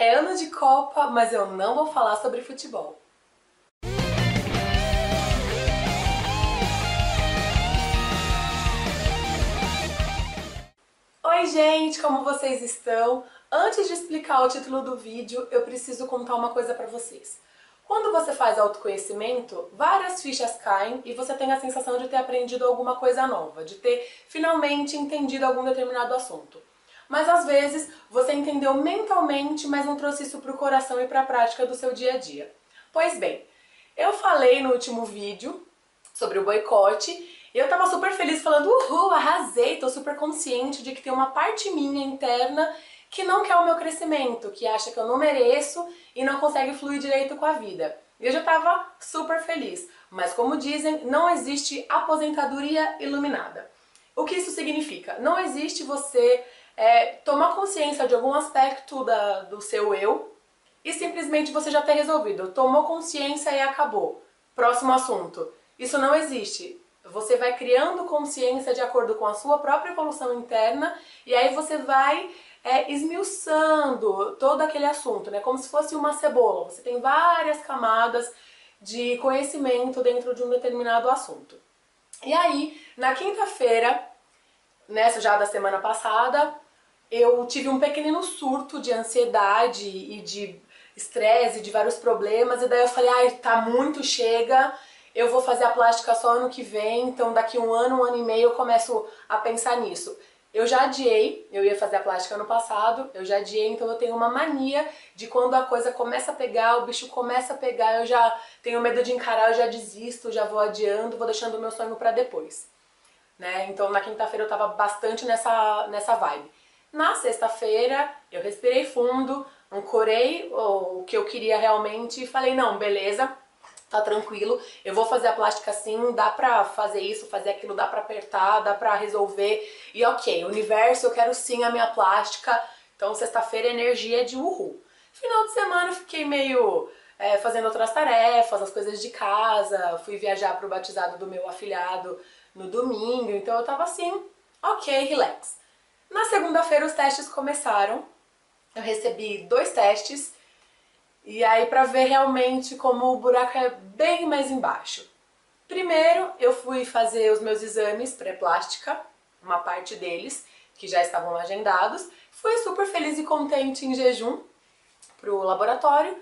É ano de Copa, mas eu não vou falar sobre futebol. Oi gente, como vocês estão? Antes de explicar o título do vídeo, eu preciso contar uma coisa pra vocês. Quando você faz autoconhecimento, várias fichas caem e você tem a sensação de ter aprendido alguma coisa nova, de ter finalmente entendido algum determinado assunto. Mas às vezes você entendeu mentalmente, mas não trouxe isso para o coração e para a prática do seu dia a dia. Pois bem, eu falei no último vídeo sobre o boicote e eu tava super feliz falando, uhul, arrasei, tô super consciente de que tem uma parte minha interna que não quer o meu crescimento, que acha que eu não mereço e não consegue fluir direito com a vida. E eu já estava super feliz. Mas como dizem, não existe aposentadoria iluminada. O que isso significa? Não existe você é, tomar consciência de algum aspecto da, do seu eu e simplesmente você já ter resolvido. Tomou consciência e acabou. Próximo assunto. Isso não existe. Você vai criando consciência de acordo com a sua própria evolução interna e aí você vai é, esmiuçando todo aquele assunto, né? Como se fosse uma cebola. Você tem várias camadas de conhecimento dentro de um determinado assunto. E aí, na quinta-feira, nessa já da semana passada, eu tive um pequenino surto de ansiedade e de estresse, de vários problemas, e daí eu falei, ai, tá muito, chega, eu vou fazer a plástica só ano que vem, então daqui um ano, um ano e meio eu começo a pensar nisso. Eu já adiei, eu ia fazer a plástica ano passado, eu já adiei, então eu tenho uma mania de quando a coisa começa a pegar, o bicho começa a pegar, eu já tenho medo de encarar, eu já desisto, já vou adiando, vou deixando o meu sonho para depois. Né? Então na quinta-feira eu tava bastante nessa, nessa vibe. Na sexta-feira eu respirei fundo, ancorei o que eu queria realmente e falei, não, beleza, tá tranquilo, eu vou fazer a plástica assim, dá pra fazer isso, fazer aquilo, dá pra apertar, dá pra resolver. E ok, universo, eu quero sim a minha plástica. Então sexta-feira energia de uhul. Final de semana eu fiquei meio é, fazendo outras tarefas, as coisas de casa, fui viajar pro batizado do meu afilhado no domingo, então eu tava assim, ok, relax. Na segunda-feira os testes começaram, eu recebi dois testes, e aí para ver realmente como o buraco é bem mais embaixo. Primeiro eu fui fazer os meus exames pré-plástica, uma parte deles, que já estavam agendados. Fui super feliz e contente em jejum pro laboratório.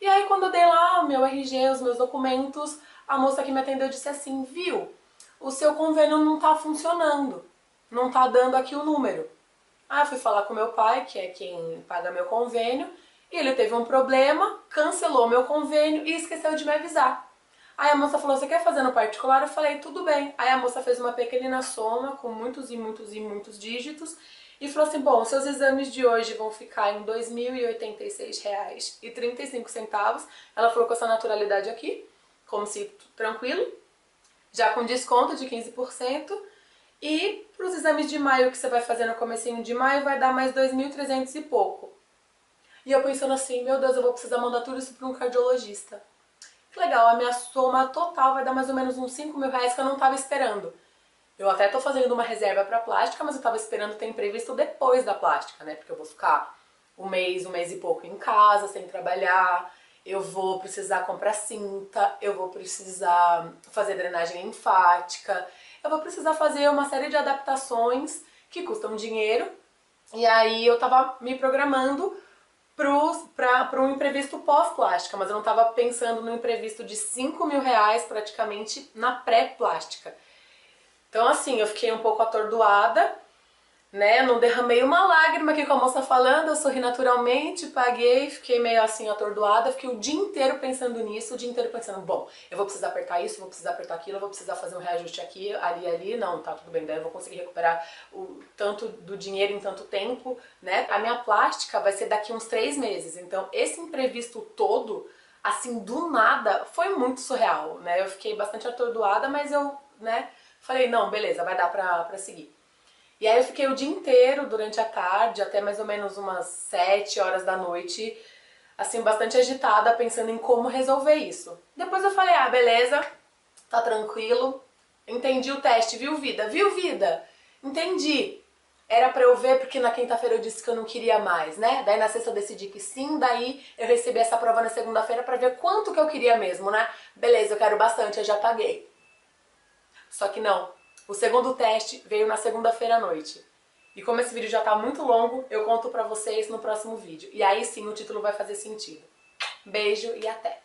E aí quando eu dei lá o meu RG, os meus documentos, a moça que me atendeu disse assim, viu, o seu convênio não tá funcionando, não tá dando aqui o número. Eu fui falar com meu pai, que é quem paga meu convênio, e ele teve um problema, cancelou meu convênio e esqueceu de me avisar. Aí a moça falou, você quer fazer no particular? Eu falei, tudo bem. Aí a moça fez uma pequenina soma com muitos e muitos e muitos dígitos e falou assim, bom, seus exames de hoje vão ficar em R$ 2.086,35. Ela falou com essa naturalidade aqui, como se tranquilo, já com desconto de 15%. E exames de maio que você vai fazer no comecinho de maio vai dar mais 2.300 e pouco. E eu pensando assim, meu Deus, eu vou precisar mandar tudo isso para um cardiologista. Que legal, a minha soma total vai dar mais ou menos uns 5 mil reais que eu não estava esperando. Eu até estou fazendo uma reserva para plástica, mas eu estava esperando ter imprevisto depois da plástica, né? Porque eu vou ficar um mês, um mês e pouco em casa, sem trabalhar, eu vou precisar comprar cinta, eu vou precisar fazer drenagem linfática, eu vou precisar fazer uma série de adaptações que custam dinheiro. E aí eu tava me programando para um imprevisto pós-plástica, mas eu não estava pensando no imprevisto de 5 mil reais praticamente na pré-plástica. Então assim, eu fiquei um pouco atordoada, né? Não derramei uma lágrima aqui com a moça falando, eu sorri naturalmente, paguei, fiquei meio assim atordoada, fiquei o dia inteiro pensando nisso, o dia inteiro pensando, bom, eu vou precisar apertar isso, vou precisar apertar aquilo, vou precisar fazer um reajuste aqui, ali, ali, não, tá tudo bem, daí eu vou conseguir recuperar o tanto do dinheiro em tanto tempo, né? A minha plástica vai ser daqui uns três meses, então esse imprevisto todo, assim, do nada, foi muito surreal, né? Eu fiquei bastante atordoada, mas eu, né, falei, não, beleza, vai dar pra, pra seguir. E aí eu fiquei o dia inteiro, durante a tarde, até mais ou menos umas 7 horas da noite, assim, bastante agitada, pensando em como resolver isso. Depois eu falei, ah, beleza, tá tranquilo, entendi o teste, viu vida? Viu vida? Entendi. era pra eu ver porque na quinta-feira eu disse que eu não queria mais, né? Daí na sexta eu decidi que sim, daí eu recebi essa prova na segunda-feira pra ver quanto que eu queria mesmo, né? Beleza, eu quero bastante, eu já paguei. Só que não. O segundo teste veio na segunda-feira à noite. E como esse vídeo já tá muito longo, eu conto pra vocês no próximo vídeo. E aí sim o título vai fazer sentido. Beijo e até!